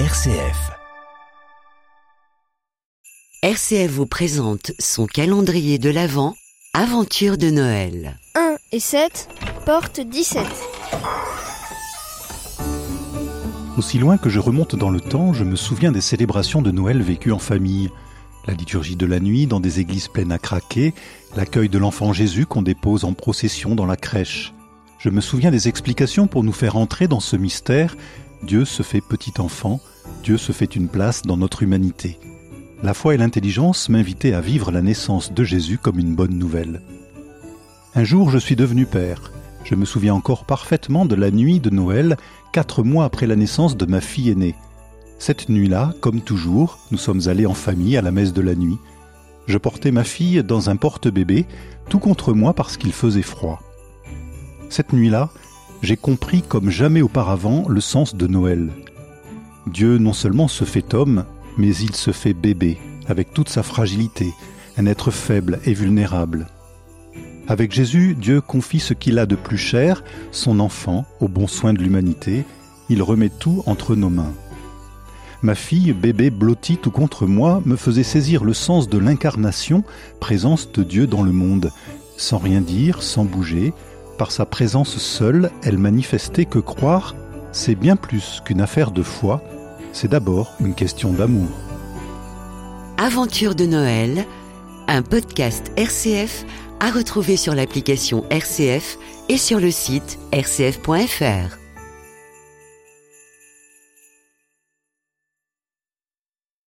RCF. RCF vous présente son calendrier de l'Avent, Aventure de Noël. 1 et 7, porte 17. Aussi loin que je remonte dans le temps, je me souviens des célébrations de Noël vécues en famille. La liturgie de la nuit dans des églises pleines à craquer, l'accueil de l'enfant Jésus qu'on dépose en procession dans la crèche. Je me souviens des explications pour nous faire entrer dans ce mystère. Dieu se fait petit enfant, Dieu se fait une place dans notre humanité. La foi et l'intelligence m'invitaient à vivre la naissance de Jésus comme une bonne nouvelle. Un jour, je suis devenu père. Je me souviens encore parfaitement de la nuit de Noël, quatre mois après la naissance de ma fille aînée. Cette nuit-là, comme toujours, nous sommes allés en famille à la messe de la nuit. Je portais ma fille dans un porte-bébé, tout contre moi parce qu'il faisait froid. Cette nuit-là, j'ai compris comme jamais auparavant le sens de Noël. Dieu non seulement se fait homme, mais il se fait bébé, avec toute sa fragilité, un être faible et vulnérable. Avec Jésus, Dieu confie ce qu'il a de plus cher, son enfant, au bon soin de l'humanité, il remet tout entre nos mains. Ma fille, bébé blotti tout contre moi, me faisait saisir le sens de l'incarnation, présence de Dieu dans le monde. Sans rien dire, sans bouger, par sa présence seule, elle manifestait que croire, c'est bien plus qu'une affaire de foi, c'est d'abord une question d'amour. Aventure de Noël, un podcast RCF à retrouver sur l'application RCF et sur le site rcf.fr.